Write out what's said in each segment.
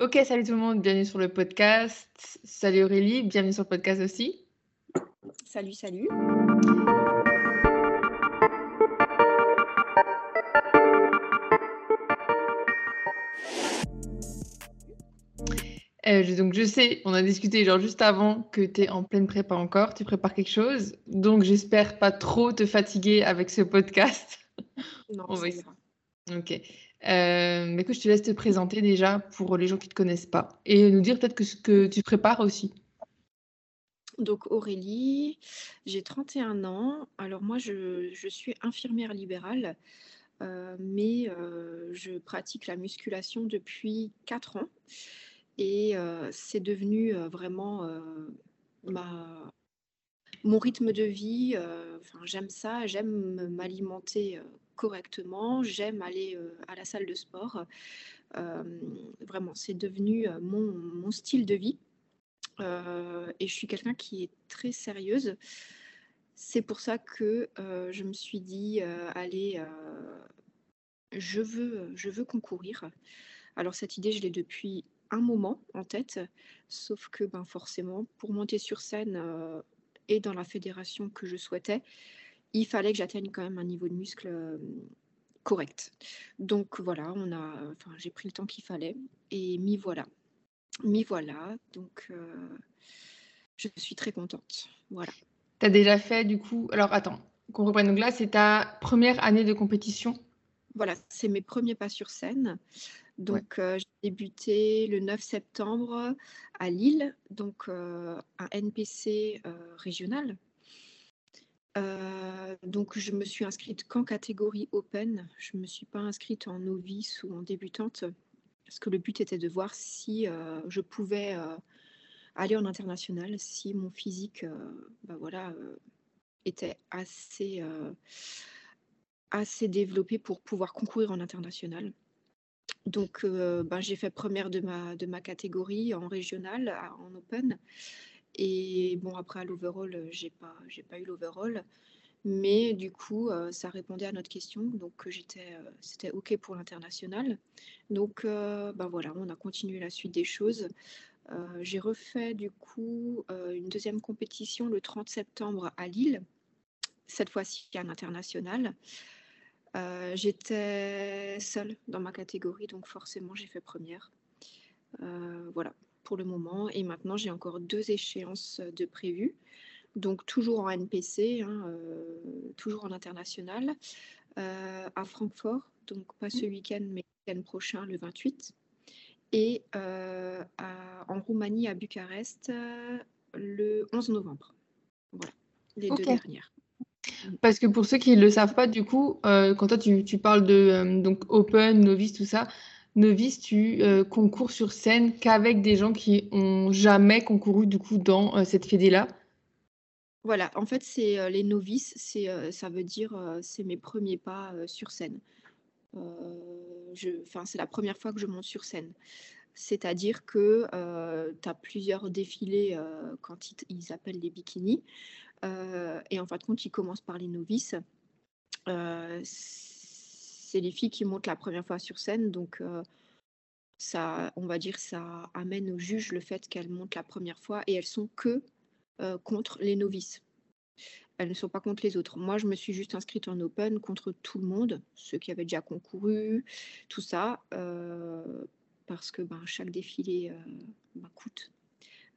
Ok, salut tout le monde, bienvenue sur le podcast. Salut Aurélie, bienvenue sur le podcast aussi. Salut, salut. Euh, donc je sais, on a discuté genre juste avant que tu es en pleine prépa encore, tu prépares quelque chose. Donc j'espère pas trop te fatiguer avec ce podcast. Non, On va. Ok. Euh, écoute, je te laisse te présenter déjà pour les gens qui ne te connaissent pas et nous dire peut-être que ce que tu prépares aussi. Donc Aurélie, j'ai 31 ans. Alors moi, je, je suis infirmière libérale, euh, mais euh, je pratique la musculation depuis 4 ans. Et euh, c'est devenu vraiment ma, mon rythme de vie. euh, j'aime ça, j'aime m'alimenter euh, correctement, j'aime aller euh, à la salle de sport. Vraiment, c'est devenu mon, mon style de vie. Et je suis quelqu'un qui est très sérieuse. C'est pour ça que je me suis dit, allez, je veux, je veux concourir. Alors cette idée, je l'ai depuis un moment en tête, sauf que ben, forcément, pour monter sur scène et dans la fédération que je souhaitais, il fallait que j'atteigne quand même un niveau de muscle euh, correct. Donc voilà, on a, enfin, j'ai pris le temps qu'il fallait et m'y voilà. M'y voilà, donc euh, je suis très contente. Voilà. Tu as déjà fait du coup. Alors attends, qu'on reprenne. Donc là, c'est ta première année de compétition? Voilà, c'est mes premiers pas sur scène. Donc, euh, j'ai débuté le 9 septembre à Lille, donc euh, un NPC euh, régional. Donc, je me suis inscrite qu'en catégorie open. Je ne me suis pas inscrite en novice ou en débutante, parce que le but était de voir si je pouvais aller en international, si mon physique bah voilà, était assez, assez développé pour pouvoir concourir en international. Donc, euh, ben, j'ai fait première de ma, de ma catégorie en régional, en open. Et bon, après, à l'overall, euh, j'ai pas, j'ai pas eu l'overall. Mais du coup, euh, ça répondait à notre question. Donc, j'étais, c'était OK pour l'international. Donc, ben voilà, on a continué la suite des choses. J'ai refait du coup une deuxième compétition le 30 septembre à Lille, cette fois-ci à l'international. Euh, J'étais seule dans ma catégorie, donc forcément j'ai fait première. Euh, voilà, pour le moment. Et maintenant j'ai encore deux échéances de prévues. Donc toujours en NPC, hein, euh, toujours en international, à Francfort, donc pas ce week-end, mais le week-end prochain, le 28. Et à- en Roumanie, à Bucarest, le 11 novembre. Voilà, les deux dernières. Parce que pour ceux qui ne le savent pas, du coup, euh, quand toi tu, parles de euh, donc open, novice, tout ça, novice, tu euh, concours sur scène qu'avec des gens qui ont jamais concouru du coup dans cette fédé-là. Voilà, en fait, c'est les novices, c'est, ça veut dire c'est mes premiers pas sur scène. Enfin, c'est la première fois que je monte sur scène. C'est-à-dire que tu as plusieurs défilés quand ils, ils appellent les bikinis. Euh, et en fin de compte, ils commencent par les novices. Euh, c'est les filles qui montent la première fois sur scène. Donc, euh, ça, on va dire, ça amène au juge le fait qu'elles montent la première fois et elles sont que contre les novices. Elles ne sont pas contre les autres. Moi, je me suis juste inscrite en open contre tout le monde, ceux qui avaient déjà concouru, tout ça, euh, parce que ben, chaque défilé euh, ben, coûte.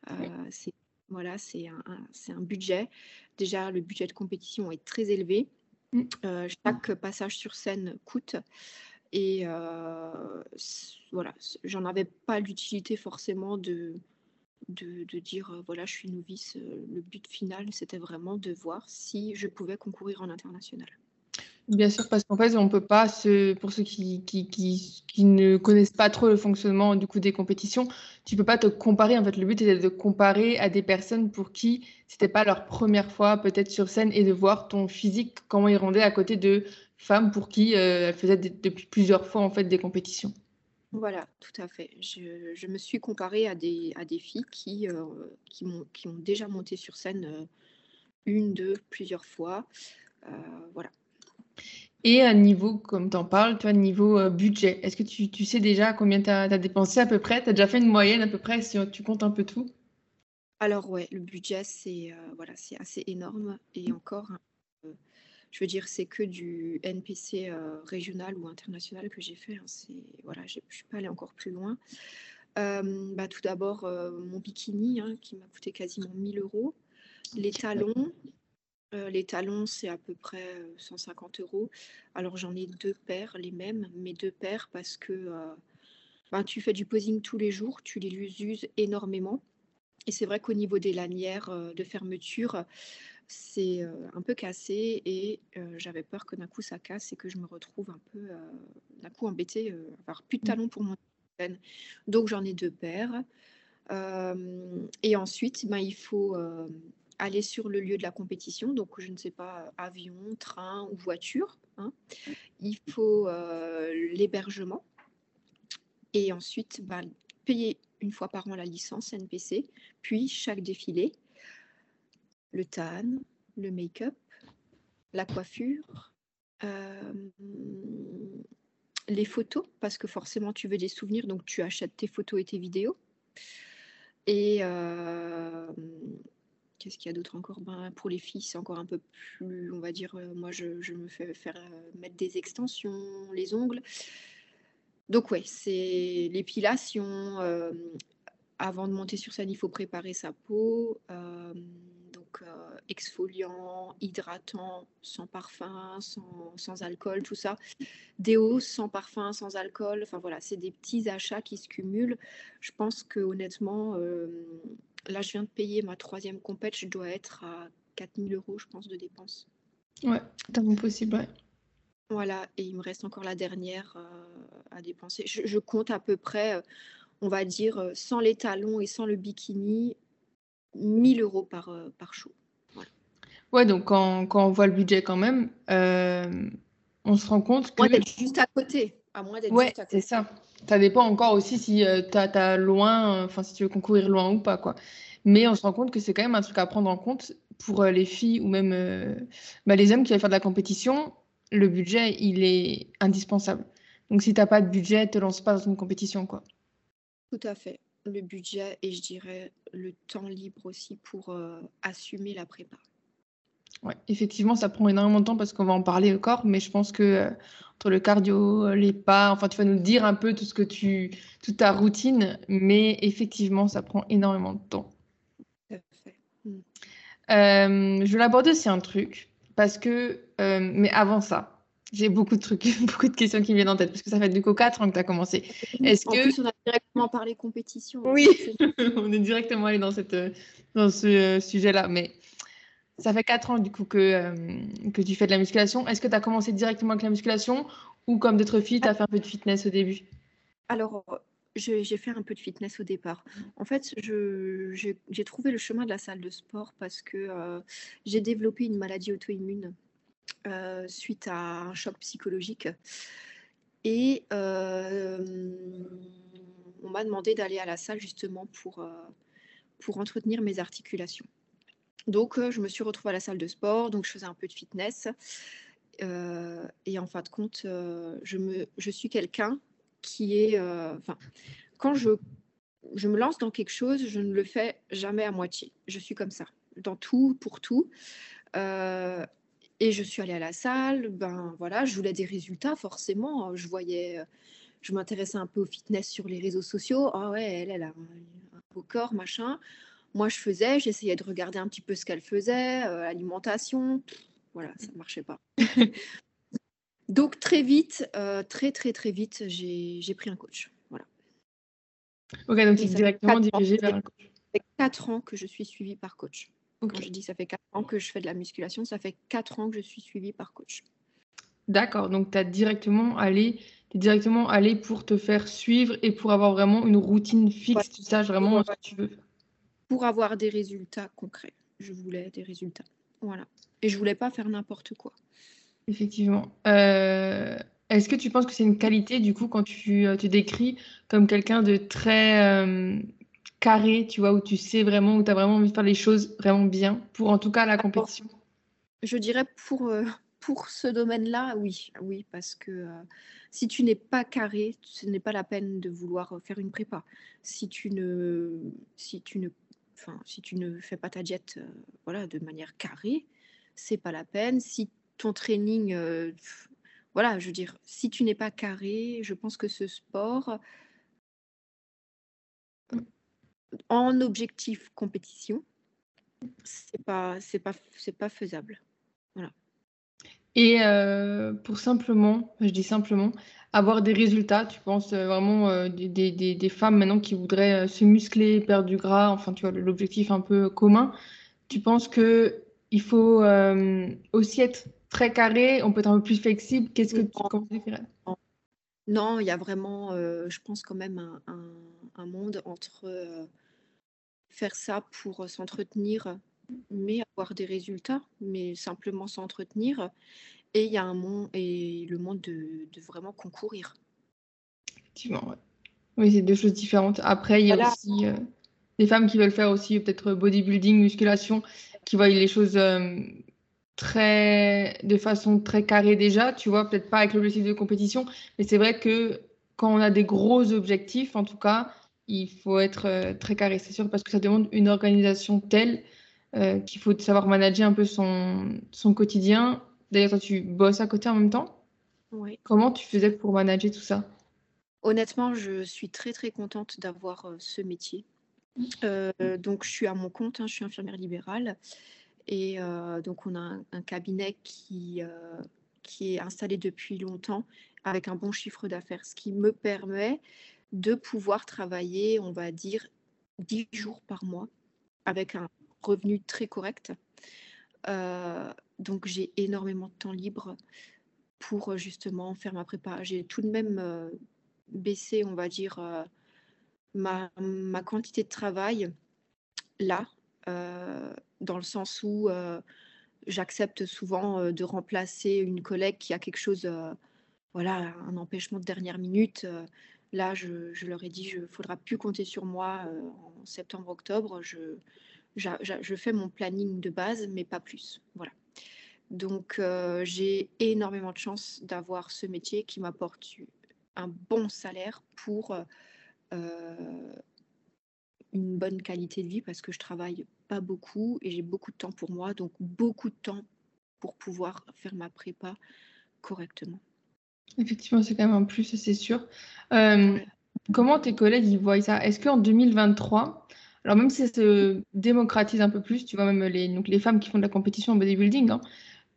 Euh, c'est voilà, c'est un, un- c'est un budget. Déjà, le budget de compétition est très élevé. Mm. Euh, chaque passage sur scène coûte. Et euh, voilà, j'en avais pas l'utilité forcément de, de, de dire euh, voilà, je suis novice. Le but final, c'était vraiment de voir si je pouvais concourir en international. Bien sûr, parce qu'en fait, on peut pas pour ceux qui, ne connaissent pas trop le fonctionnement du coup des compétitions, tu peux pas te comparer. En fait, le but était de comparer à des personnes pour qui c'était pas leur première fois peut-être sur scène et de voir ton physique, comment il rendait à côté de femmes pour qui euh, elles faisaient des- depuis plusieurs fois en fait des compétitions. Voilà, tout à fait. Je, me suis comparée à des, filles qui, euh, ont déjà monté sur scène euh, une, deux, plusieurs fois. Euh, voilà. Et à niveau, comme tu en parles, toi, niveau euh, budget, est-ce que tu, sais déjà combien tu as, dépensé à peu près? Tu as déjà fait une moyenne à peu près si tu comptes un peu tout? Alors ouais, le budget, c'est euh, voilà, assez énorme. Et encore, hein, euh, je veux dire, c'est que du NPC régional ou international que j'ai fait. Hein, voilà, je ne suis pas allée encore plus loin. bah, tout d'abord, mon bikini hein, qui m'a coûté quasiment 1000 euros. Les talons, euh, les talons, c'est à peu près 150 euh, euros. Alors j'en ai deux paires, les mêmes, mais deux paires parce que euh, ben, tu fais du posing tous les jours, tu les uses énormément. Et c'est vrai qu'au niveau des lanières de fermeture, c'est un peu cassé et j'avais peur que d'un coup ça casse et que je me retrouve un peu d'un coup embêtée, avoir plus de mmh. talons pour mon Donc j'en ai deux paires. et ensuite, ben, il faut aller sur le lieu de la compétition, donc je ne sais pas, avion, train ou voiture. Hein. Il faut euh, l'hébergement et ensuite bah, payer une fois par an la licence NPC, puis chaque défilé, le tan, le make-up, la coiffure, euh, les photos, parce que forcément tu veux des souvenirs, donc tu achètes tes photos et tes vidéos. Et, euh, Qu'est-ce qu'il y a d'autre encore? Ben, Pour les filles, c'est encore un peu plus, on va dire, euh, moi je, me fais faire euh, mettre des extensions, les ongles. Donc ouais, c'est l'épilation. Euh, avant de monter sur scène, il faut préparer sa peau. donc exfoliant, hydratant, sans parfum, sans, alcool, tout ça. Déo sans parfum, sans alcool. Enfin voilà, c'est des petits achats qui se cumulent. Je pense que honnêtement Là, je viens de payer ma troisième compète, je dois être à 4000 euros, je pense, de dépenses. Ouais, tellement possible, ouais. Voilà, et il me reste encore la dernière euh, à dépenser. Je, compte à peu près, euh, on va dire, euh, sans les talons et sans le bikini, 1000 euros par, par show. Ouais, donc quand, quand, on voit le budget quand même, on se rend compte que... D'être juste à côté. À moins d'être ouais, c'est ça. Ça dépend encore aussi si euh, tu as, loin, enfin si tu veux concourir loin ou pas, quoi. Mais on se rend compte que c'est quand même un truc à prendre en compte pour euh, les filles ou même euh, bah, les hommes qui veulent faire de la compétition. Le budget, il est indispensable. Donc si tu n'as pas de budget, te lance pas dans une compétition, quoi. Tout à fait. Le budget et je dirais le temps libre aussi pour assumer la prépa. Ouais, effectivement, ça prend énormément de temps parce qu'on va en parler encore, mais je pense que entre le cardio, les pas, enfin, tu vas nous dire un peu tout ce que tu, toute ta routine, mais effectivement, ça prend énormément de temps. Hmm. Euh, je vais l'aborder aussi un truc parce que, euh, mais avant ça, j'ai beaucoup de trucs, beaucoup de questions qui me viennent en tête parce que ça fait du coup 4 ans que tu as commencé. Est-ce en que... plus, on a directement parlé compétition. Oui, on est directement allé dans, cette, dans ce euh, sujet-là, mais ça fait 4 ans du coup que, euh, que tu fais de la musculation. Est-ce que tu as commencé directement avec la musculation ou comme d'autres filles, tu as fait un peu de fitness au début? Alors, j'ai fait un peu de fitness au départ. En fait, j'ai trouvé le chemin de la salle de sport parce que euh, j'ai développé une maladie auto-immune euh, suite à un choc psychologique. Et on m'a demandé d'aller à la salle justement pour entretenir mes articulations. Donc, je me suis retrouvée à la salle de sport, donc je faisais un peu de fitness. et en fin de compte, je, me, je suis quelqu'un qui est. Enfin, quand je, je me lance dans quelque chose, je ne le fais jamais à moitié. Je suis comme ça, dans tout, pour tout. et je suis allée à la salle, ben voilà, je voulais des résultats, forcément. Je voyais, je m'intéressais un peu au fitness sur les réseaux sociaux. Ah ouais, elle, elle a un beau corps, machin. Moi, je faisais, j'essayais de regarder un petit peu ce qu'elle faisait, euh, alimentation. voilà, ça ne marchait pas. donc, très vite, euh, très, très, très vite, j'ai pris un coach. Voilà. Ok, donc tu es directement dirigée vers un coach. Ça fait 4 ans que je suis suivie par coach. Quand je dis ça fait 4 ans que je fais de la musculation, ça fait 4 ans que je suis suivie par coach. D'accord, donc tu as directement allé, es directement allé pour te faire suivre et pour avoir vraiment une routine fixe, tu saches vraiment ce que tu veux faire pour avoir des résultats concrets. Je voulais des résultats. Voilà. Et je voulais pas faire n'importe quoi. Effectivement. Euh, est-ce que tu penses que c'est une qualité, du coup, quand tu euh, te décris comme quelqu'un de très euh, carré, tu vois, où tu sais vraiment, où tu as vraiment envie de faire les choses vraiment bien, pour en tout cas la compétition? Je dirais pour, pour ce domaine-là, oui, oui, parce que si tu n'es pas carré, ce n'est pas la peine de vouloir faire une prépa. Si tu ne, si tu ne, si tu ne fais pas ta diète, voilà, de manière carrée, c'est pas la peine. Si ton training, voilà, je veux dire, si tu n'es pas carré, je pense que ce sport, en objectif compétition, c'est pas, c'est pas, c'est pas faisable. Voilà. Et euh, pour simplement, je dis simplement, avoir des résultats, tu penses euh, vraiment euh, des, des, des, femmes maintenant qui voudraient se muscler, perdre du gras, enfin tu vois l'objectif un peu commun, tu penses que il faut aussi être très carré, on peut être un peu plus flexible. Qu'est-ce que tu conseillerais Non, il y a vraiment, je pense quand même un, un, un monde entre faire ça pour s'entretenir, mais avoir des résultats, mais simplement s'entretenir. Et il y a un monde et le monde de, vraiment concourir. Effectivement, Oui, c'est deux choses différentes. Après, il y a aussi euh, des femmes qui veulent faire aussi peut-être bodybuilding, musculation, qui voient les choses euh, très de façon très carrée déjà, tu vois, peut-être pas avec l'objectif de compétition, mais c'est vrai que quand on a des gros objectifs, en tout cas, il faut être euh, très carré, c'est sûr, parce que ça demande une organisation telle euh, qu'il faut savoir manager un peu son, son quotidien. D'ailleurs, toi, tu bosses à côté en même temps? Oui. Comment tu faisais pour manager tout ça? Honnêtement, je suis très très contente d'avoir euh, ce métier. donc, je suis à mon compte, hein, je suis infirmière libérale. Et donc, on a un, un cabinet qui, qui est installé depuis longtemps avec un bon chiffre d'affaires, ce qui me permet de pouvoir travailler, on va dire, 10 jours par mois avec un revenu très correct. Euh, donc j'ai énormément de temps libre pour justement faire ma prépa. J'ai tout de même euh, baissé, on va dire, euh, ma, ma, quantité de travail là, dans le sens où j'accepte souvent de remplacer une collègue qui a quelque chose, voilà, un empêchement de dernière minute. Là, je, leur ai dit, il faudra plus compter sur moi euh, en septembre-octobre. Je, je, fais mon planning de base, mais pas plus. Voilà. Donc, euh, j'ai énormément de chance d'avoir ce métier qui m'apporte un bon salaire pour euh, une bonne qualité de vie parce que je travaille pas beaucoup et j'ai beaucoup de temps pour moi, donc beaucoup de temps pour pouvoir faire ma prépa correctement. Effectivement, c'est quand même un plus, c'est sûr. Euh, comment tes collègues ils voient ça? Est-ce qu'en 2023, alors même si ça se démocratise un peu plus, tu vois même les, donc les femmes qui font de la compétition en bodybuilding, hein,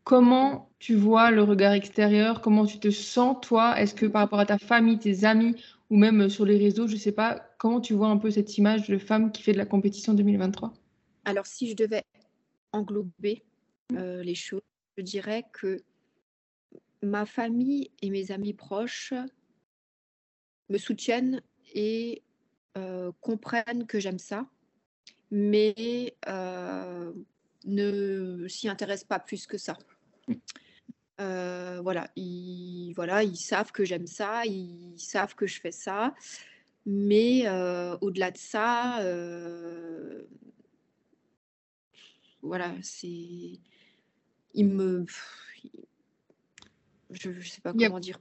comment tu vois le regard extérieur Comment tu te sens toi? Est-ce que par rapport à ta famille, tes amis ou même sur les réseaux, je sais pas, comment tu vois un peu cette image de femme qui fait de la compétition en 2023 Alors si je devais englober euh, les choses, je dirais que ma famille et mes amis proches me soutiennent et euh, comprennent que j'aime ça, mais euh, ne s'y intéressent pas plus que ça. Euh, voilà, ils, voilà, ils savent que j'aime ça, ils savent que je fais ça, mais au-delà de ça, voilà, c'est, ils me, je ne sais pas comment dire.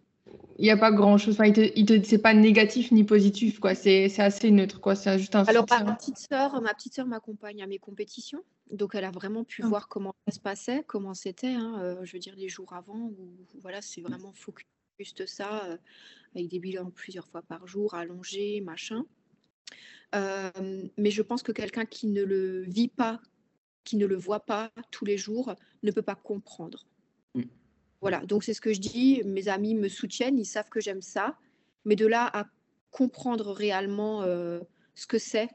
Il n'y a pas grand chose. Enfin, il te, c'est pas négatif ni positif, quoi. C'est, assez neutre, quoi. C'est juste un. Alors, ma petite sœur, ma petite sœur m'accompagne à mes compétitions, donc elle a vraiment pu ah. voir comment ça se passait, comment c'était. Hein, euh, je veux dire les jours avant, où voilà, c'est vraiment focus juste ça, euh, avec des bilans plusieurs fois par jour, allongés, machin. Euh, mais je pense que quelqu'un qui ne le vit pas, qui ne le voit pas tous les jours, ne peut pas comprendre. Mm. Voilà, donc c'est ce que je dis. Mes amis me soutiennent, ils savent que j'aime ça. Mais de là à comprendre réellement euh, ce que c'est,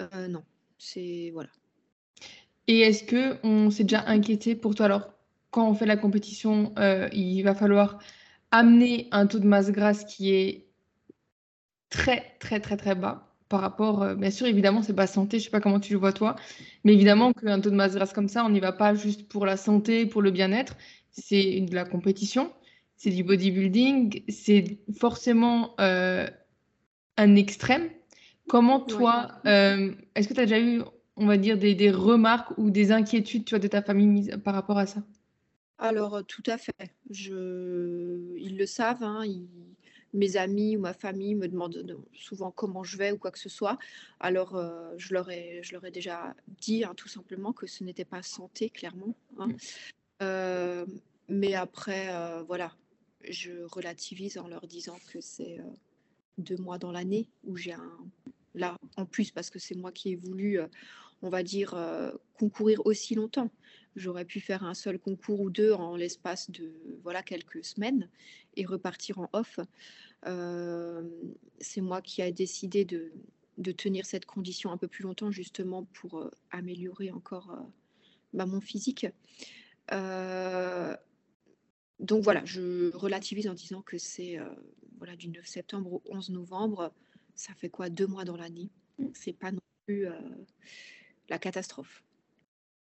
euh, non. C'est voilà. Et est-ce que on s'est déjà inquiété pour toi? Alors, quand on fait la compétition, euh, il va falloir amener un taux de masse grasse qui est très très très très bas par rapport, bien sûr, évidemment, c'est pas santé, je sais pas comment tu le vois toi, mais évidemment qu'un taux de masse grasse comme ça, on n'y va pas juste pour la santé, pour le bien-être, c'est de la compétition, c'est du bodybuilding, c'est forcément euh, un extrême. Comment toi, euh, est-ce que tu as déjà eu, on va dire, des, remarques ou des inquiétudes tu vois, de ta famille par rapport à ça? Alors, tout à fait. Je ils le savent, hein, ils mes amis ou ma famille me demandent souvent comment je vais ou quoi que ce soit. Alors, euh, je, leur ai, je leur ai déjà dit hein, tout simplement que ce n'était pas santé, clairement. Hein. Euh, mais après, euh, voilà, je relativise en leur disant que c'est deux mois dans l'année où j'ai un... Là, en plus, parce que c'est moi qui ai voulu, on va dire, concourir aussi longtemps. J'aurais pu faire un seul concours ou deux en l'espace de voilà quelques semaines et repartir en off. c'est moi qui ai décidé de, tenir cette condition un peu plus longtemps justement pour améliorer encore bah, mon physique. Donc voilà, je relativise en disant que c'est voilà du 9 septembre au 11 novembre. Ça fait quoi deux mois dans l'année? C'est pas non plus la catastrophe.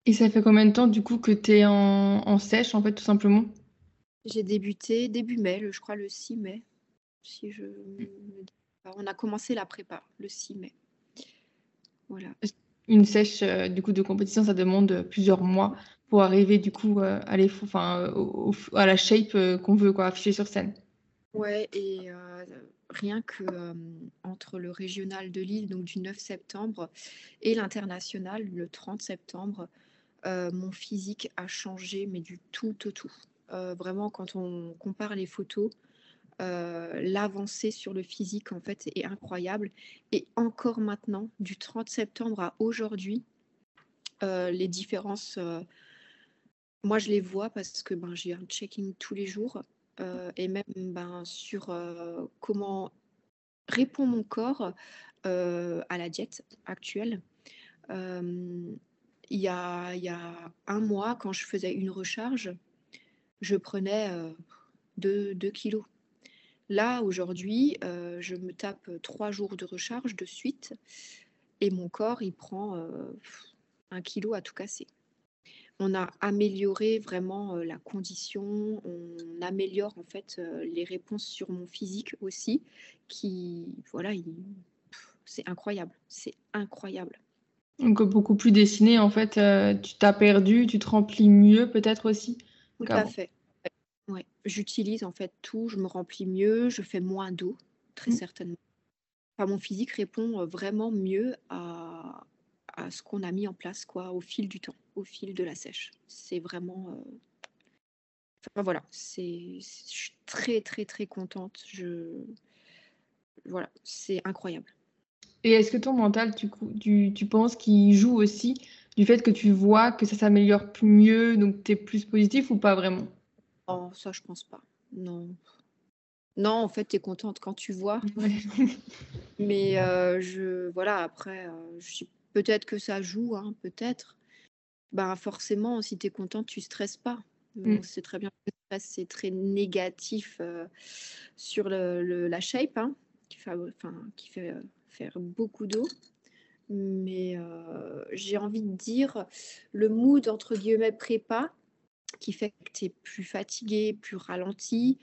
Et ça fait combien de temps du coup que tu es en, sèche en fait tout simplement? J'ai débuté début mai, je crois le 6 mai. Si je On a commencé la prépa le 6 mai. Voilà. Une sèche euh, du coup de compétition, ça demande plusieurs mois pour arriver du coup euh, à, enfin, à la shape euh, qu'on veut quoi, afficher sur scène. Ouais, et rien que entre le régional de Lille, donc du 9 septembre, et l'international, le 30 septembre, mon physique a changé, mais du tout au tout. vraiment, quand on compare les photos, l'avancée sur le physique, en fait, est incroyable. Et encore maintenant, du 30 septembre à aujourd'hui, les différences, moi, je les vois parce que ben, j'ai un checking tous les jours. et même ben, sur comment répond mon corps à la diète actuelle il y a, y a un mois, quand je faisais une recharge, je prenais 2 euh, kilos. Là, aujourd'hui, euh, je me tape trois jours de recharge de suite et mon corps, il prend euh, un kilo à tout casser. On a amélioré vraiment la condition, on améliore en fait les réponses sur mon physique aussi, qui, voilà, c'est incroyable, c'est incroyable. Donc beaucoup plus dessiné, en fait, euh, tu t'as perdu, tu te remplis mieux peut-être aussi Tout à fait. Ouais. J'utilise en fait tout, je me remplis mieux, je fais moins d'eau, très mmh. certainement. Enfin, mon physique répond euh, vraiment mieux à, à ce qu'on a mis en place quoi, au fil du temps, au fil de la sèche. C'est vraiment... Euh, enfin, voilà, c'est... je suis très très très contente. Je... Voilà, c'est incroyable. Et est-ce que ton mental, tu, tu, tu penses qu'il joue aussi du fait que tu vois que ça s'améliore mieux, donc tu es plus positif ou pas vraiment? Oh, ça, je pense pas. Non. Non, en fait, tu es contente quand tu vois. Mais euh, je, voilà, après, euh, peut-être que ça joue, hein, peut-être. Ben, forcément, si tu es contente, tu stresses pas. Mm. C'est très bien que le stress, c'est très négatif euh, sur le, la shape, hein, qui fait, enfin, qui fait faire beaucoup d'eau. Mais euh, j'ai envie de dire le mood entre guillemets prépa qui fait que tu es plus fatigué, plus ralenti,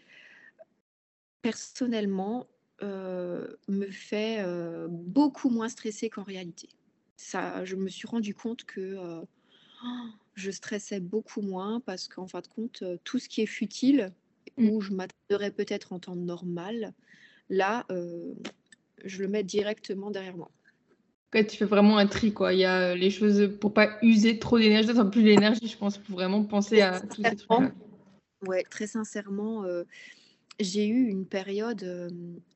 personnellement, euh, me fait euh, beaucoup moins stresser qu'en réalité. Ça, je me suis rendu compte que je stressais beaucoup moins parce qu'en fin de compte, tout ce qui est futile, mmh. où je m'attendrais peut-être en temps normal, là, je le mets directement derrière moi. tu fais vraiment un tri, quoi. Il y a euh, les choses pour pas user trop d'énergie, enfin plus d'énergie, je pense, pour vraiment penser à tous ces trucs-là. Ouais, très sincèrement, euh, j'ai eu une période euh,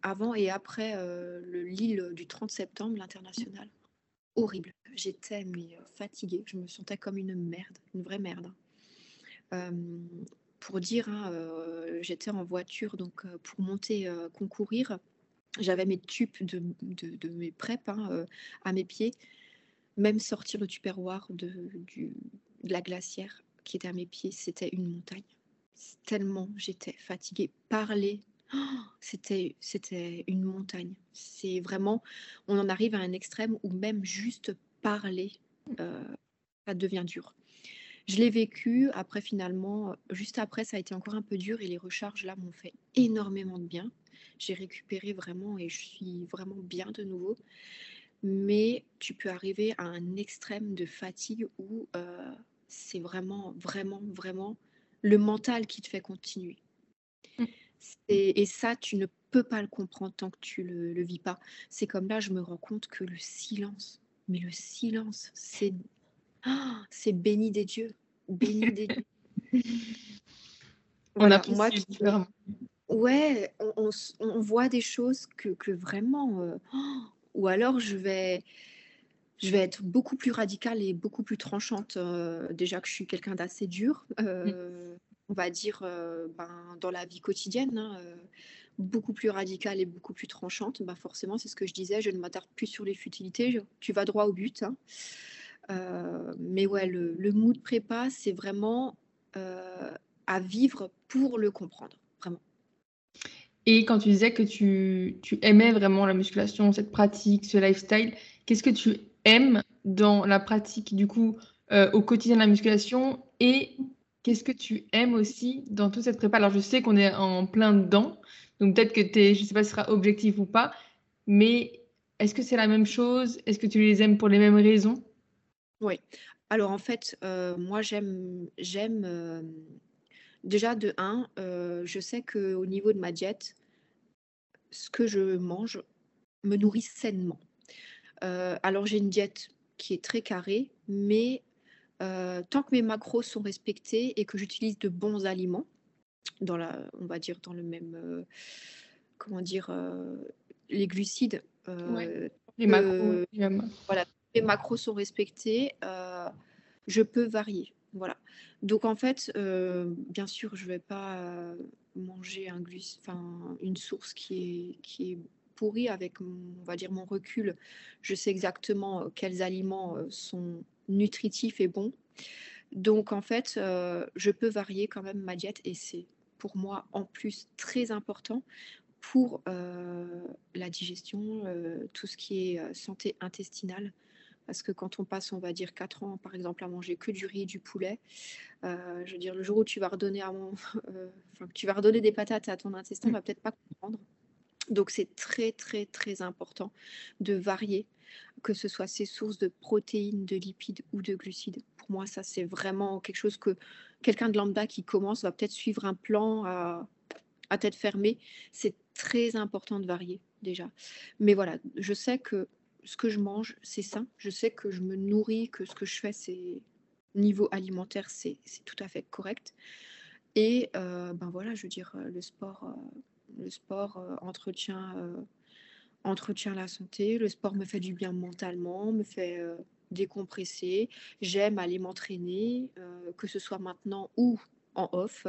avant et après le Lille du 30 septembre, l'international, horrible. J'étais fatiguée, je me sentais comme une merde, une vraie merde. pour dire, hein, j'étais en voiture donc pour monter concourir j'avais mes tubes de, mes PrEP hein, euh, à mes pieds. Même sortir le tupperware de, de la glacière qui était à mes pieds, c'était une montagne. Tellement j'étais fatiguée. Parler, c'était, c'était une montagne. C'est vraiment, on en arrive à un extrême où même juste parler, euh, ça devient dur. Je l'ai vécu, après finalement, juste après, ça a été encore un peu dur et les recharges là m'ont fait énormément de bien j'ai récupéré vraiment et je suis vraiment bien de nouveau. Mais tu peux arriver à un extrême de fatigue où euh, c'est vraiment, vraiment, vraiment le mental qui te fait continuer. Et, ça, tu ne peux pas le comprendre tant que tu le, le vis pas. C'est comme là, je me rends compte que le silence, mais le silence, c'est ah, c'est béni des dieux, béni des dieux. On a moi, Ouais, on, voit des choses que, vraiment, euh, ou alors je vais, je vais être beaucoup plus radicale et beaucoup plus tranchante. Euh, déjà que je suis quelqu'un d'assez dur, euh, on va dire ben, dans la vie quotidienne, hein, beaucoup plus radicale et beaucoup plus tranchante. Ben, forcément, c'est ce que je disais, je ne m'attarde plus sur les futilités, tu vas droit au but. Hein. mais ouais, le, le mood prépa, c'est vraiment à vivre pour le comprendre, vraiment. Et quand tu disais que tu, tu, aimais vraiment la musculation, cette pratique, ce lifestyle, qu'est-ce que tu aimes dans la pratique du coup euh, au quotidien de la musculation et qu'est-ce que tu aimes aussi dans toute cette prépa? Alors je sais qu'on est en plein dedans, donc peut-être que tu je ne sais pas si ce sera objectif ou pas, mais est-ce que c'est la même chose? Est-ce que tu les aimes pour les mêmes raisons? Oui. Alors en fait, euh, moi j'aime j'aime euh, Déjà, de 1, euh, je sais qu'au niveau de ma diète, ce que je mange me nourrit sainement. Euh, alors, j'ai une diète qui est très carrée, mais euh, tant que mes macros sont respectés et que j'utilise de bons aliments, dans la, on va dire dans le même, comment dire, les glucides, les macros, voilà, les macros sont respectés, je peux varier. Voilà. Donc en fait, euh, bien sûr, je ne vais pas euh, manger un enfin une source qui est, qui est pourrie avec, on va dire, mon recul. Je sais exactement euh, quels aliments sont nutritifs et bons. Donc en fait, je peux varier quand même ma diète et c'est pour moi en plus très important pour la digestion, tout ce qui est santé intestinale. Parce que quand on passe, on va dire, 4 ans, par exemple, à manger que du riz et du poulet, euh, je veux dire, le jour où tu vas redonner, à mon, euh, tu vas redonner des patates à ton intestin, ne va peut-être pas comprendre. Donc, c'est très, très, très important de varier, que ce soit ces sources de protéines, de lipides ou de glucides. Pour moi, ça, c'est vraiment quelque chose que quelqu'un de lambda qui commence va peut-être suivre un plan à, tête fermée. C'est très important de varier déjà. Mais voilà, je sais que ce que je mange, c'est ça. Je sais que je me nourris, que ce que je fais, c'est niveau alimentaire, c'est tout à fait correct. Et euh, ben voilà, je veux dire, le sport, euh, le sport euh, entretient, entretient la santé. Le sport me fait du bien mentalement, me fait décompresser. J'aime aller m'entraîner, que ce soit maintenant ou en off.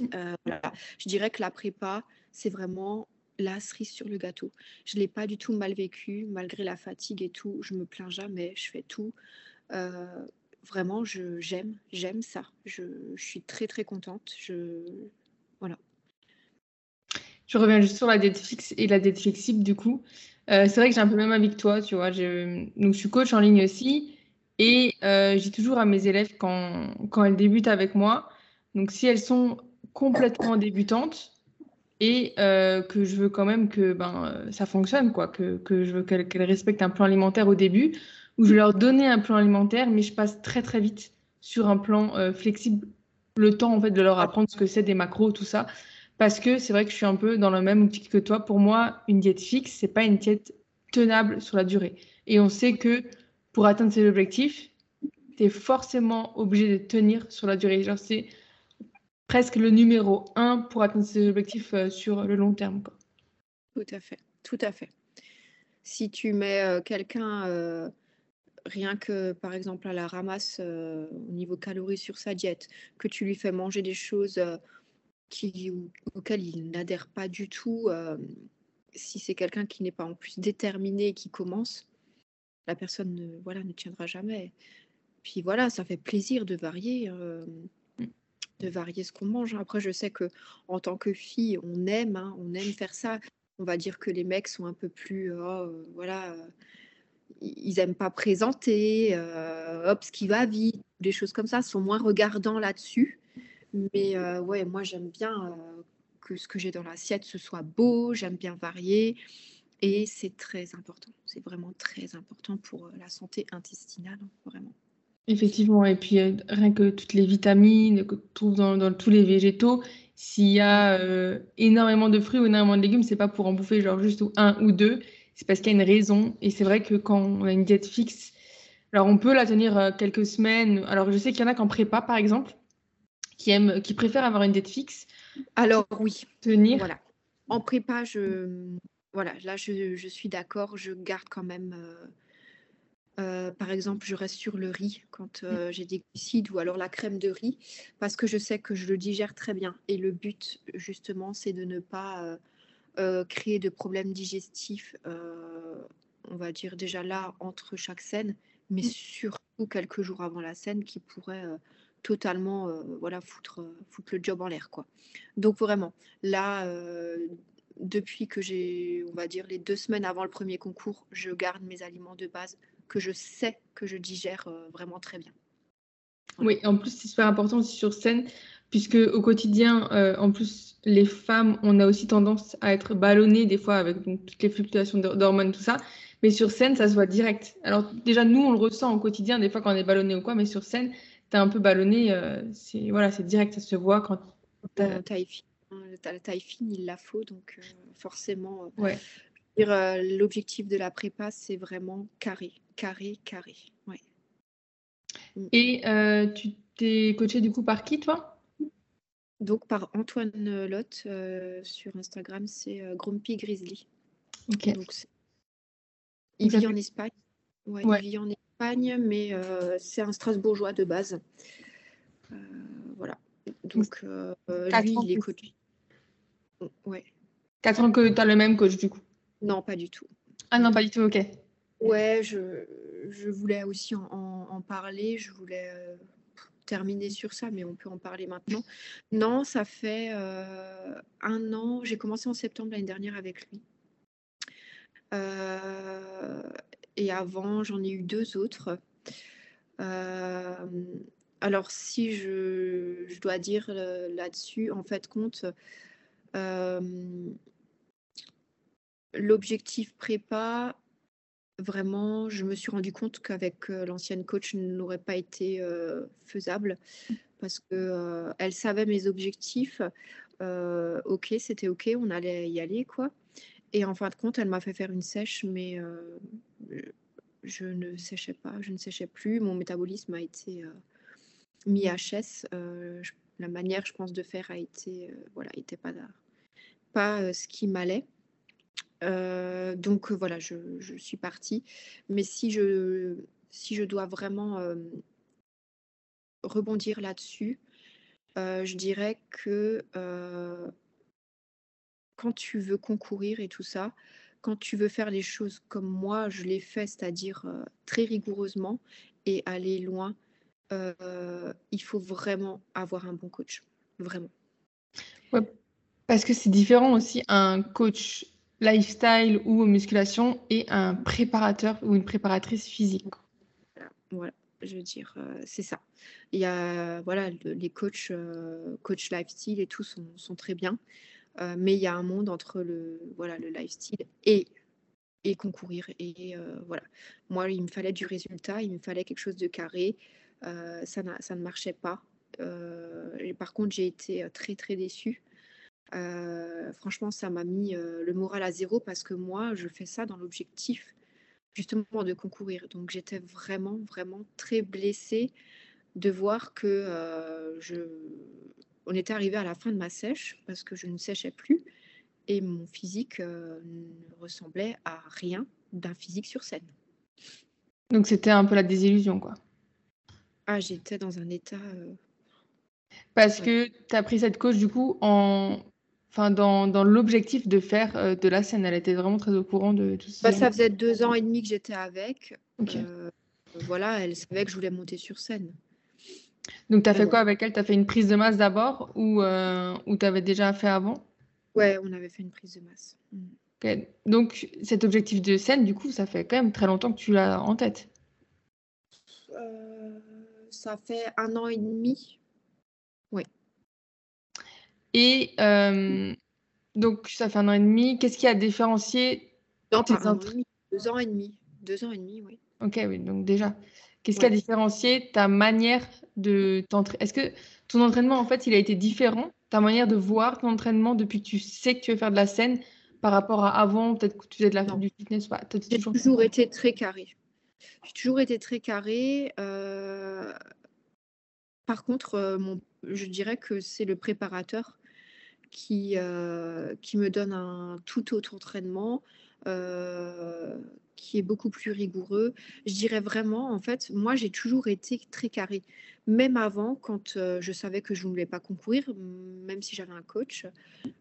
Je dirais que la prépa, c'est vraiment la cerise sur le gâteau. Je ne l'ai pas du tout mal vécu, malgré la fatigue et tout. Je me plains jamais, je fais tout. Euh, vraiment, je, j'aime, j'aime ça. Je, suis très, très contente. Je, voilà. Je reviens juste sur la dette fixe et la dette flexible, du coup. Euh, c'est vrai que j'ai un peu même avec toi, tu vois. Je, donc, je suis coach en ligne aussi. Et euh, j'ai toujours à mes élèves, quand, quand elles débutent avec moi, donc si elles sont complètement débutantes, et euh, que je veux quand même que ben, euh, ça fonctionne, quoi, que, que je veux qu'elles respectent un plan alimentaire au début, où je vais leur donner un plan alimentaire, mais je passe très très vite sur un plan flexible, le temps en fait de leur apprendre ce que c'est des macros, tout ça, parce que c'est vrai que je suis un peu dans le même optique que toi. Pour moi, une diète fixe, c'est pas une diète tenable sur la durée. Et on sait que pour atteindre ses objectifs, tu es forcément obligé de tenir sur la durée. C'est presque le numéro un pour atteindre ses objectifs euh, sur le long terme. Tout à fait, tout à fait. Si tu mets euh, quelqu'un euh, rien que par exemple à la ramasse au niveau calories sur sa diète, que tu lui fais manger des choses qui, auxquelles il n'adhère pas du tout, si c'est quelqu'un qui n'est pas en plus déterminé et qui commence, la personne ne, voilà, ne tiendra jamais. Puis voilà, ça fait plaisir de varier de varier ce qu'on mange. Après, je sais que en tant que fille, on aime, hein, on aime faire ça. On va dire que les mecs sont un peu plus, oh, euh, voilà, euh, ils aiment pas présenter, euh, hop, ce qui va vite, des choses comme ça, sont moins regardants là-dessus. Mais ouais, moi j'aime bien que ce que j'ai dans l'assiette ce soit beau, j'aime bien varier. Et c'est très important, c'est vraiment très important pour la santé intestinale, vraiment. Effectivement, et puis euh, rien que toutes les vitamines que tu trouves dans, tous les végétaux, s'il y a euh, énormément de fruits ou énormément de légumes, c'est pas pour en bouffer genre juste un ou deux, c'est parce qu'il y a une raison. Et c'est vrai que quand on a une diète fixe, alors on peut la tenir euh, quelques semaines. Alors je sais qu'il y en a qui en prépa par exemple, qui aiment, qui préfèrent avoir une diète fixe. Alors oui. Tenir. Voilà. En prépa, je voilà, là je, je suis d'accord, je garde quand même euh, par exemple, je reste sur le riz quand euh, j'ai des glucides ou alors la crème de riz parce que je sais que je le digère très bien. Et le but, justement, c'est de ne pas euh, créer de problèmes digestifs, on va dire déjà là, entre chaque scène, mais mmh. surtout quelques jours avant la scène qui pourraient totalement voilà, foutre, foutre le job en l'air. Donc vraiment, là, depuis que j'ai, on va dire, les deux semaines avant le premier concours, je garde mes aliments de base que je sais que je digère euh, vraiment très bien. Oui, en plus, c'est super important aussi sur scène, puisque au quotidien, euh, en plus, les femmes, on a aussi tendance à être ballonnées des fois avec toutes les fluctuations d'hormones, tout ça. Mais sur scène, ça se voit direct. Alors, déjà, nous, on le ressent au quotidien, des fois quand on est ballonné ou quoi, mais sur scène, tu es un peu ballonné, euh, c'est voilà, direct, ça se voit quand tu as... fine, la taille fine, il la faut, donc forcément. Ouais. L'objectif de la prépa, c'est vraiment carré carré, carré. Ouais. Mm. Et euh, tu t'es coaché du coup par qui, toi? Donc par Antoine Lotte euh, sur Instagram, c'est euh, Grumpy Grizzly. Ok. il vit en Espagne. Ouais, Il vit en Espagne, mais c'est un Strasbourgeois de base. voilà. Donc lui, il est coach. Ouais. 4 ans que tu as le même coach du coup Non, pas du tout. Ah non, pas du tout, ok. Ouais, je, je voulais aussi en, en, parler. Je voulais euh, terminer sur ça, mais on peut en parler maintenant. Non, ça fait euh, un an. J'ai commencé en septembre l'année dernière avec lui. Euh, et avant, j'en ai eu deux autres. alors, si je, dois dire là-dessus, en fait, compte, l'objectif prépa, vraiment, je me suis rendu compte qu'avec euh, l'ancienne coach, n'aurait pas été euh, faisable parce que euh, elle savait mes objectifs. ok, c'était ok, on allait y aller, quoi. Et en fin de compte, elle m'a fait faire une sèche, mais je ne séchais pas, je ne séchais plus. Mon métabolisme a été mis HS. la manière, je pense, de faire a été, voilà, était pas, pas ce qui m'allait. Euh, donc voilà, je, suis partie. Mais si je, si je dois vraiment rebondir là-dessus, je dirais que quand tu veux concourir et tout ça, quand tu veux faire les choses comme moi, je l'ai fait, c'est-à-dire très rigoureusement et aller loin, il faut vraiment avoir un bon coach. Vraiment. parce que c'est différent aussi un coach lifestyle ou musculation et un préparateur ou une préparatrice physique. Voilà, je veux dire, euh, c'est ça. Il y a, voilà, les coachs, euh, coach lifestyle et tout sont, sont très bien, euh, mais il y a un monde entre le, voilà, le lifestyle et, et concourir. Et voilà, moi, il me fallait du résultat, il me fallait quelque chose de carré. ça, ça ne marchait pas. et par contre, j'ai été très, très déçue euh, franchement, ça m'a mis euh, le moral à zéro parce que moi, je fais ça dans l'objectif justement de concourir. Donc j'étais vraiment, vraiment très blessée de voir que euh, je... on était arrivé à la fin de ma sèche parce que je ne séchais plus et mon physique ne ressemblait à rien d'un physique sur scène. Donc c'était un peu la désillusion, quoi. Ah, j'étais dans un état... Parce que tu as pris cette coach du coup en Enfin, dans, dans l'objectif de faire euh, de la scène, elle était vraiment très au courant de tout ça. Bah, ça faisait deux ans et demi que j'étais avec. Euh, voilà, elle savait que je voulais monter sur scène. Donc, tu as fait quoi avec elle? Tu as fait une prise de masse d'abord ou, euh, ou tu avais déjà fait avant? Ouais, on avait fait une prise de masse. Donc, cet objectif de scène, du coup, ça fait quand même très longtemps que tu l'as en tête. ça fait un an et demi. Oui. Et euh, donc, ça fait un an et demi. Qu'est-ce qui a différencié an et demi, deux ans et demi. deux ans et demi, oui. Ok, oui, donc déjà. Qu'est-ce qui a différencié ta manière de t'entraîner Est-ce que ton entraînement, en fait, il a été différent Ta manière de voir ton entraînement depuis que tu sais que tu veux faire de la scène par rapport à avant, peut-être que tu faisais de la, du fitness J'ai toujours, été très carré. J'ai toujours été très carré. Euh, par contre, euh, mon... je dirais que c'est le préparateur qui, euh, qui me donne un tout autre entraînement. Qui est beaucoup plus rigoureux. Je dirais vraiment, en fait, moi, j'ai toujours été très carré. Même avant, quand je savais que je ne voulais pas concourir, même si j'avais un coach,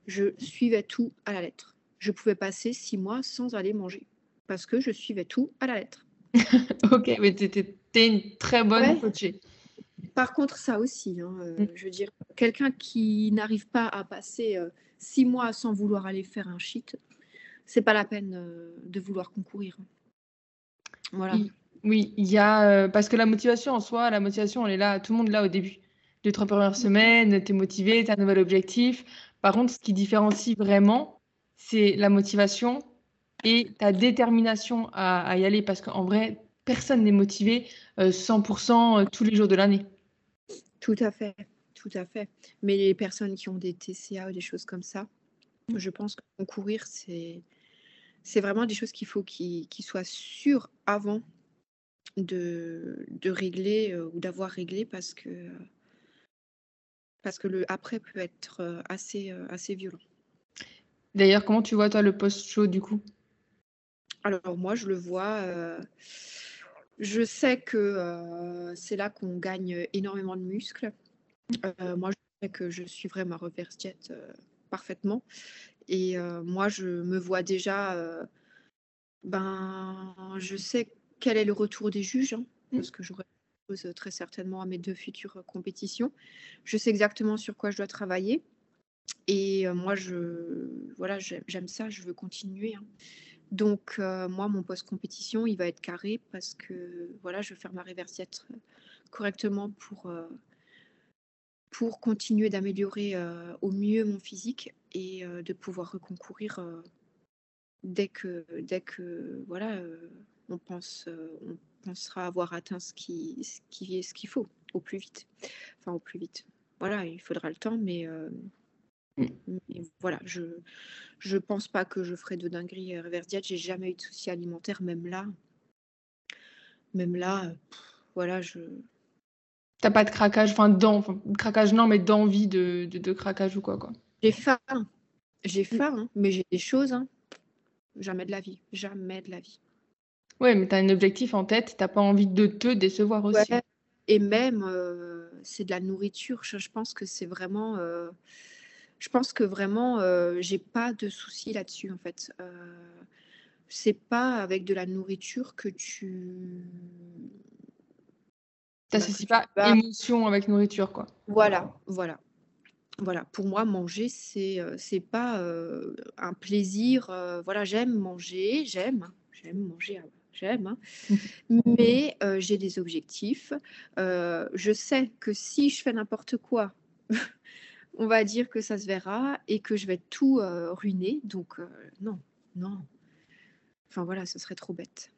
je suivais tout à la lettre je pouvais passer six mois sans aller manger parce que je suivais tout à la lettre. ok, mais tu étais, une très bonne coachée. Par contre, ça aussi, hein, euh, mm. je veux dire, quelqu'un qui n'arrive pas à passer euh, six mois sans vouloir aller faire un shit, c'est pas la peine euh, de vouloir concourir. Voilà. Oui, il y a parce que la motivation en soi, la motivation, elle est là, tout le monde là au début. Les trois premières mm. semaines, tu es motivé, tu as un nouvel objectif. Par contre, ce qui différencie vraiment, c'est la motivation et ta détermination à, y aller parce qu'en vrai, personne n'est motivé 100% euh, euh, tous les jours de l'année. Tout à fait, tout à fait. Mais les personnes qui ont des TCA ou des choses comme ça, je pense que concourir, c'est, c'est vraiment des choses qu'il faut qu'ils, soient sûrs avant de, de régler euh, ou d'avoir réglé parce que, parce que le après peut être assez, assez violent. D'ailleurs, comment tu vois, toi, le post-show, du coup? Alors, moi, je le vois. Euh, je sais que euh, c'est là qu'on gagne énormément de muscles. Euh, moi, je sais que je suivrai ma reverse jet parfaitement. Et moi, je me vois déjà. ben, je sais quel est le retour des juges, hein, mmh. parce que j'aurai très certainement à mes deux futures compétitions. Je sais exactement sur quoi je dois travailler. Et moi, je, voilà, j'aime ça, je veux continuer. Hein. Donc, moi, mon post-compétition, il va être carré parce que voilà, je veux faire ma réversiette correctement pour, pour continuer d'améliorer au mieux mon physique et de pouvoir reconcourir dès que, dès que voilà, on, pense, on pensera avoir atteint ce qui, ce qui est ce qu'il faut au plus vite. Enfin, au plus vite. Voilà, il faudra le temps, mais voilà, je je pense pas que je ferai de dinguerie à Je J'ai jamais eu de soucis alimentaires, même là. Même là, voilà, je. T'as pas de craquage, enfin, dans, craquage non, mais d'envie de, de, craquage ou quoi, quoi. J'ai faim. J'ai mm. faim, hein, mais j'ai des choses. Hein. Jamais de la vie. Jamais de la vie. Ouais, mais tu as un objectif en tête, t'as pas envie de te décevoir aussi. Et même, euh, c'est de la nourriture. Je, pense que c'est vraiment. Euh, je pense que vraiment, euh, j'ai pas de soucis là-dessus, en fait. C'est pas avec de la nourriture que tu. T'associes bah, pas émotion avec nourriture, quoi. Voilà, voilà. Voilà, pour moi, manger, c'est euh, c'est pas euh, un plaisir. voilà, j'aime manger, j'aime, j'aime manger, hein, j'aime, hein. mais j'ai des objectifs. je sais que si je fais n'importe quoi, on va dire que ça se verra et que je vais tout ruiner. Donc, non, non. Enfin, voilà, ce serait trop bête.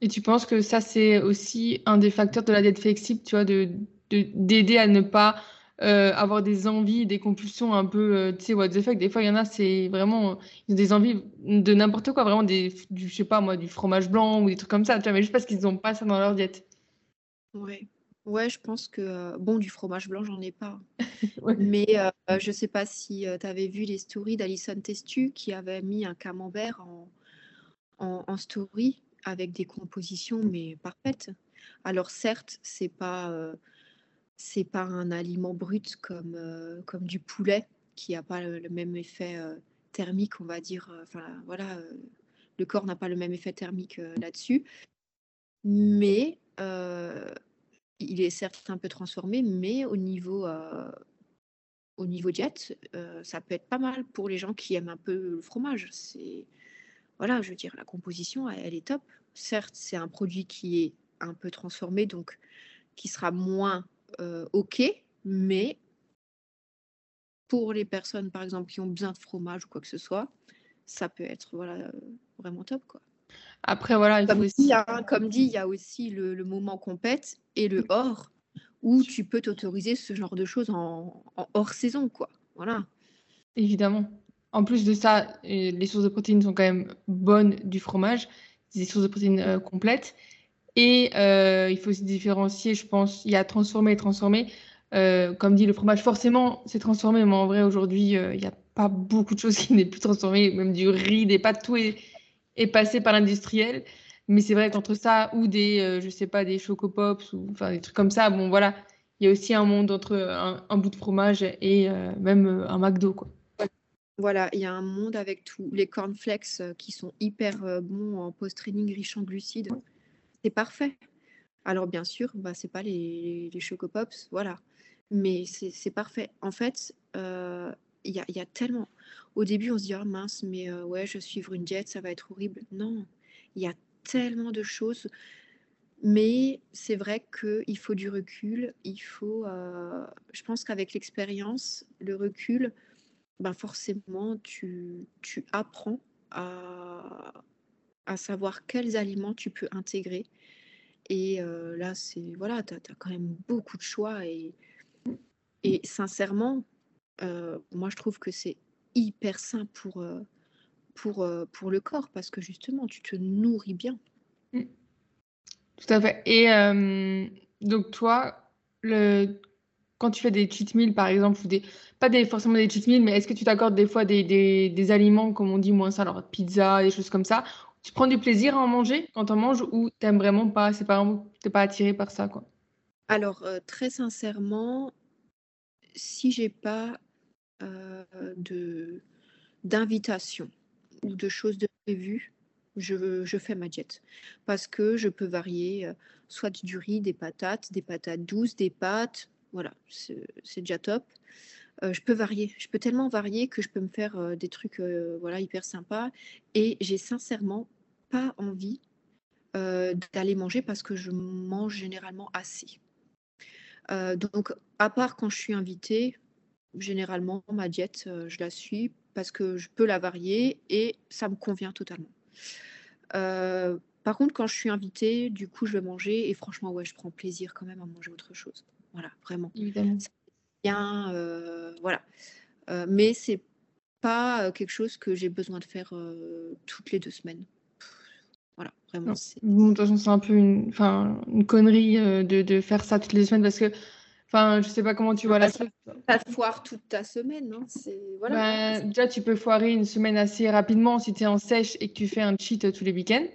Et tu penses que ça, c'est aussi un des facteurs de la dette flexible, tu vois, de, d'aider à ne pas avoir des envies, des compulsions un peu, tu sais, what the fuck. Des fois, il y en a, c'est vraiment des envies de n'importe quoi, vraiment des, du, je sais pas moi, du fromage blanc ou des trucs comme ça, tu vois, mais juste parce qu'ils n'ont pas ça dans leur diète. Oui. Ouais, je pense que, bon, du fromage blanc, j'en ai pas. Mais je sais pas si tu avais vu les stories d'Alison Testu qui avait mis un camembert en, en, story avec des compositions, mais parfaites. Alors certes, c'est pas, c'est pas un aliment brut comme, comme du poulet qui a pas le, même effet thermique, on va dire. Enfin voilà, le corps n'a pas le même effet thermique là-dessus. Mais il est certes un peu transformé, mais au niveau, euh, au niveau diète, euh, ça peut être pas mal pour les gens qui aiment un peu le fromage. C'est voilà, je veux dire, la composition, elle, est top. Certes, c'est un produit qui est un peu transformé, donc qui sera moins euh, ok, mais pour les personnes, par exemple, qui ont besoin de fromage ou quoi que ce soit, ça peut être voilà vraiment top, quoi. Après, voilà, il Comme faut dit, aussi. hein, comme dit, il y a aussi le, le moment compète et le hors où tu peux t'autoriser ce genre de choses en, en hors saison, quoi. Voilà. Évidemment. En plus de ça, euh, les sources de protéines sont quand même bonnes du fromage, des sources de protéines euh, complètes. Et euh, il faut aussi différencier, je pense, il y a transformé et transformé. Euh, comme dit le fromage, forcément, c'est transformé, mais en vrai, aujourd'hui, euh, il n'y a pas beaucoup de choses qui n'est plus transformé, même du riz, des pâtes, tout est, est passé par l'industriel. Mais c'est vrai qu'entre ça ou des, euh, je sais pas, des chocopops ou enfin des trucs comme ça, bon voilà, il y a aussi un monde entre un, bout de fromage et même un McDo, quoi. Voilà, il y a un monde avec tout. Les cornflakes qui sont hyper bons en post-training, riches en glucides, c'est parfait. Alors bien sûr, bah, c'est pas les, chocopops, voilà. Mais c'est parfait. En fait, euh, il il y a tellement... Au début, on se dit, oh mince, mais euh, ouais, je vais suivre une diète, ça va être horrible. Non, il y a tellement de choses. Mais c'est vrai qu'il faut du recul. Il faut... euh, je pense qu'avec l'expérience, le recul, ben forcément, tu, tu apprends à, à savoir quels aliments tu peux intégrer. Et euh, là, c'est voilà, tu as, quand même beaucoup de choix. Et, et sincèrement, euh, moi, je trouve que c'est hyper sain pour, euh, pour, pour le corps parce que justement, tu te nourris bien. Tout à fait. Et donc toi, le, quand tu fais des cheat meals, par exemple, ou des, pas des, forcément des cheat meals, mais est-ce que tu t'accordes des fois des, des, des aliments, comme on dit, moins ça, alors pizza, des choses comme ça, tu prends du plaisir à en manger quand on mange ou t'aimes vraiment pas, c'est pas t'es pas attiré par ça, quoi? Alors, euh, très sincèrement, si j'ai pas euh, de d'invitation ou de choses de prévues, je, je fais ma diète. Parce que je peux varier euh, soit du riz, des patates, des patates douces, des pâtes. Voilà, c'est déjà top. Je peux varier. Je peux tellement varier que je peux me faire des trucs voilà, hyper sympas. Et j'ai sincèrement pas envie euh, d'aller manger parce que je mange généralement assez. Euh, donc, à part quand je suis invitée, généralement, ma diète, euh, je la suis parce que je peux la varier et ça me convient totalement. Par contre, quand je suis invitée, du coup, je vais manger et franchement, ouais, je prends plaisir quand même à manger autre chose. Voilà, vraiment. Évidemment. Bien, voilà. Mais c'est pas quelque chose que j'ai besoin de faire toutes les deux semaines. Voilà, vraiment, Bon, de toute façon, c'est un peu une, enfin, une connerie euh, de, de faire ça toutes les semaines parce que, enfin, je sais pas comment tu vois la pas de foire toute ta semaine, hein, voilà. Ben, déjà, tu peux foirer une semaine assez rapidement si tu es en sèche et que tu fais un cheat euh, tous les week-ends.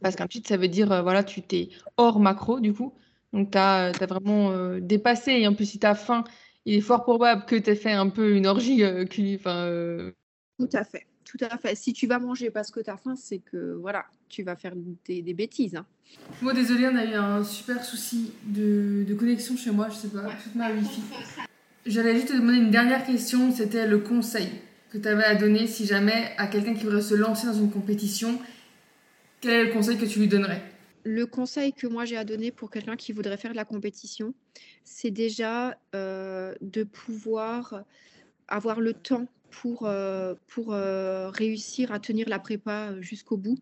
Parce qu'un cheat, ça veut dire, euh, voilà, tu t'es hors macro, du coup. Donc, tu as, vraiment euh, dépassé. Et en plus, si tu as faim, il est fort probable que tu aies fait un peu une orgie. euh, euh, Tout à fait, tout à fait. Si tu vas manger parce que tu as faim, c'est que voilà, tu vas faire des, des bêtises. hein. Bon, désolé, on a eu un super souci de, de connexion chez moi, je sais pas, toute ma wifi. J'allais juste te demander une dernière question, c'était le conseil que tu avais à donner si jamais à quelqu'un qui voudrait se lancer dans une compétition, quel est le conseil que tu lui donnerais? Le conseil que moi j'ai à donner pour quelqu'un qui voudrait faire de la compétition, c'est déjà euh, de pouvoir avoir le temps pour, euh, pour euh, réussir à tenir la prépa jusqu'au bout.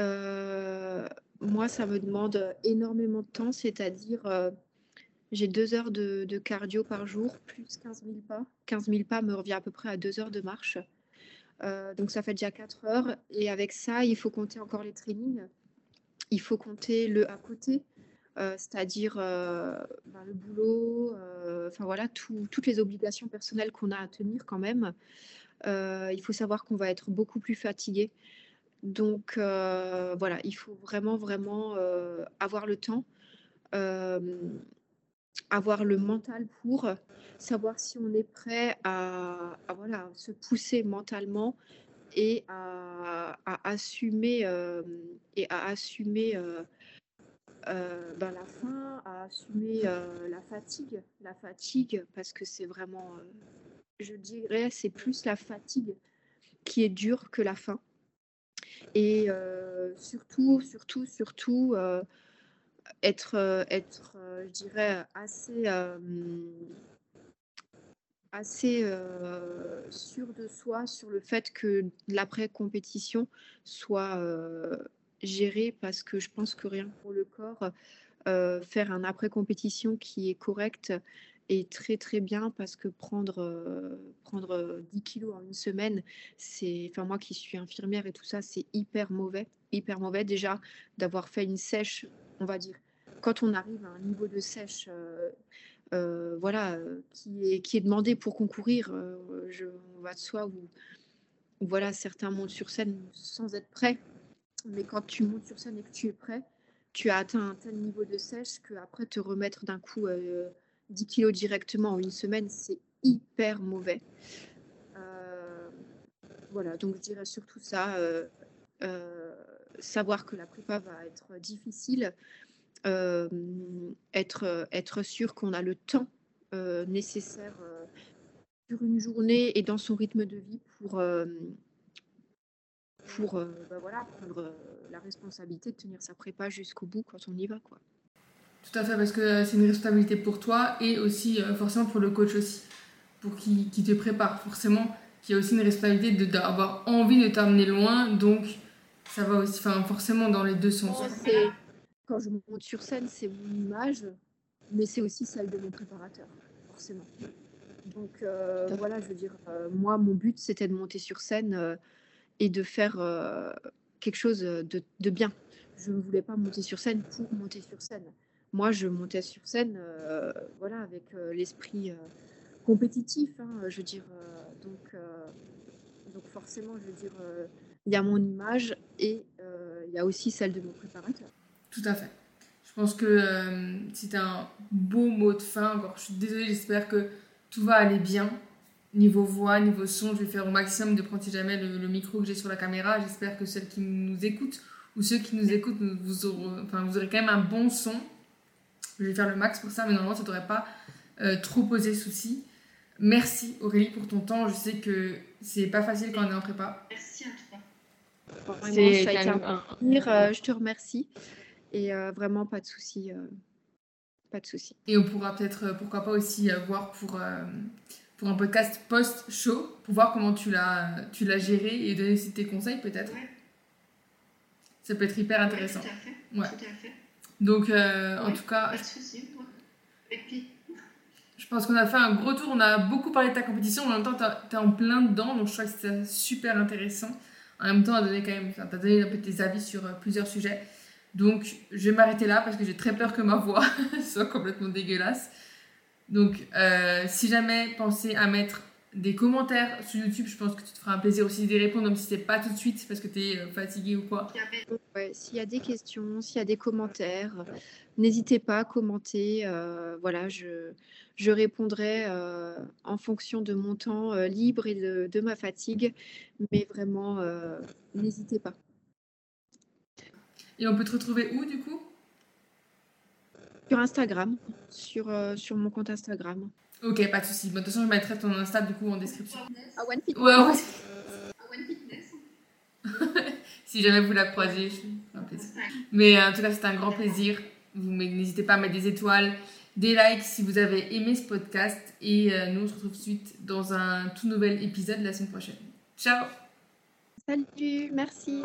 Euh, moi, ça me demande énormément de temps, c'est-à-dire euh, j'ai deux heures de, cardio par jour, plus 15 000 pas. 15 000 pas me revient à peu près à deux heures de marche. Euh, donc ça fait déjà 4 heures. Et avec ça, il faut compter encore les trainings. Il faut compter le à côté, euh, c'est-à-dire euh, ben, le boulot, euh, enfin voilà, tout- toutes les obligations personnelles qu'on a à tenir quand même. Euh, il faut savoir qu'on va être beaucoup plus fatigué. Donc euh, voilà, il faut vraiment, vraiment euh, avoir le temps, euh, avoir le mental pour savoir si on est prêt à, voilà, se pousser mentalement et à, assumer, euh, et à assumer euh, euh, ben, la faim, à assumer euh, la fatigue, la fatigue, parce que c'est vraiment, euh, je dirais, c'est plus la fatigue qui est dure que la faim. Et surtout, surtout, surtout, être, être je dirais, assez, assez sûr de soi sur le fait que l'après-compétition soit géré parce que je pense que rien pour le corps, faire un après-compétition qui est correct est très très bien parce que prendre, prendre 10 kilos en une semaine, c'est, enfin moi qui suis infirmière et tout ça, c'est hyper mauvais, hyper mauvais déjà d'avoir fait une sèche, on va dire. Quand on arrive à un niveau de sèche euh, voilà, euh, qui, est, qui est demandé pour concourir. Euh, je, on va de soi où, voilà, certains montent sur scène sans être prêts. Mais quand tu montes sur scène et que tu es prêt, tu as atteint un tel niveau de sèche qu'après te remettre d'un coup 10 kilos directement en une semaine, c'est hyper mauvais. voilà, donc je dirais surtout ça. savoir que la prépa va être difficile, être, être sûr qu'on a le temps nécessaire sur une journée et dans son rythme de vie pour, pour bah voilà, prendre la responsabilité de tenir sa prépa jusqu'au bout quand on y va. Quoi. Tout à fait, parce que c'est une responsabilité pour toi et aussi forcément pour le coach aussi, pour qui, qui te prépare. Forcément, qui a aussi une responsabilité d'avoir envie de t'amener loin, donc ça va aussi, enfin, forcément dans les deux sens quand je monte sur scène, c'est mon image, mais c'est aussi celle de mon préparateur, forcément. Donc euh, voilà, je veux dire, euh, moi, mon but, c'était de monter sur scène euh, et de faire quelque chose de, de, bien. Je ne voulais pas monter sur scène pour monter sur scène. Moi, je montais sur scène, voilà, avec l'esprit compétitif, hein, je veux dire. donc, donc forcément, je veux dire, il y a mon image et il y a aussi celle de mon préparateur. Tout à fait. Je pense que euh, c'est un beau mot de fin. Encore, je suis désolée, j'espère que tout va aller bien. Niveau voix, niveau son, je vais faire au maximum de prendre si jamais le, micro que j'ai sur la caméra. J'espère que celles qui nous écoutent ou ceux qui nous écoutent, vous aurez, enfin, vous aurez quand même un bon son. Je vais faire le max pour ça, mais normalement, ça ne devrait pas euh, trop poser souci. Merci Aurélie pour ton temps. Je sais que c'est pas facile quand on est en prépa. Merci à toi. C'est un plaisir. Euh, je te remercie. Et euh, vraiment, pas de souci. Euh, pas de souci. Et on pourra peut-être, euh, pourquoi pas aussi voir pour, pour un podcast post-show, pour voir comment tu l'as, tu l'as géré et donner aussi tes conseils peut-être. Ça peut être hyper intéressant. tout à fait. Ouais. Tout à fait. Donc, en tout cas. Pas de. Et puis. Je pense qu'on a fait un gros tour. On a beaucoup parlé de ta compétition. En même temps, tu es en plein dedans. Donc, je trouve que c'était super intéressant. En même temps, tu as donné quand même, as donné un peu tes avis sur plusieurs sujets. Donc, je vais m'arrêter là parce que j'ai très peur que ma voix soit complètement dégueulasse. Donc, euh, si jamais pensez à mettre des commentaires sur YouTube, je pense que tu te feras un plaisir aussi d'y répondre, même si c'est pas tout de suite parce que tu es euh, fatigué ou quoi. s'il y a des questions, s'il y a des commentaires, n'hésitez pas à commenter. Euh, voilà, je, je répondrai en fonction de mon temps libre et de, de, ma fatigue. Mais vraiment, n'hésitez pas. Et on peut te retrouver où du coup? Sur Instagram, sur, euh, sur mon compte Instagram. Ok, pas de soucis. de toute façon, je mettrai ton Insta du coup en description. À One Fitness. Ouais, ouais. One Fitness. si jamais vous la croisez, je un plaisir. Mais euh, en tout cas, c'est un grand plaisir. N'hésitez pas à mettre des étoiles, des likes si vous avez aimé ce podcast. Et euh, nous, on se retrouve tout de suite dans un tout nouvel épisode la semaine prochaine. Ciao Salut, merci.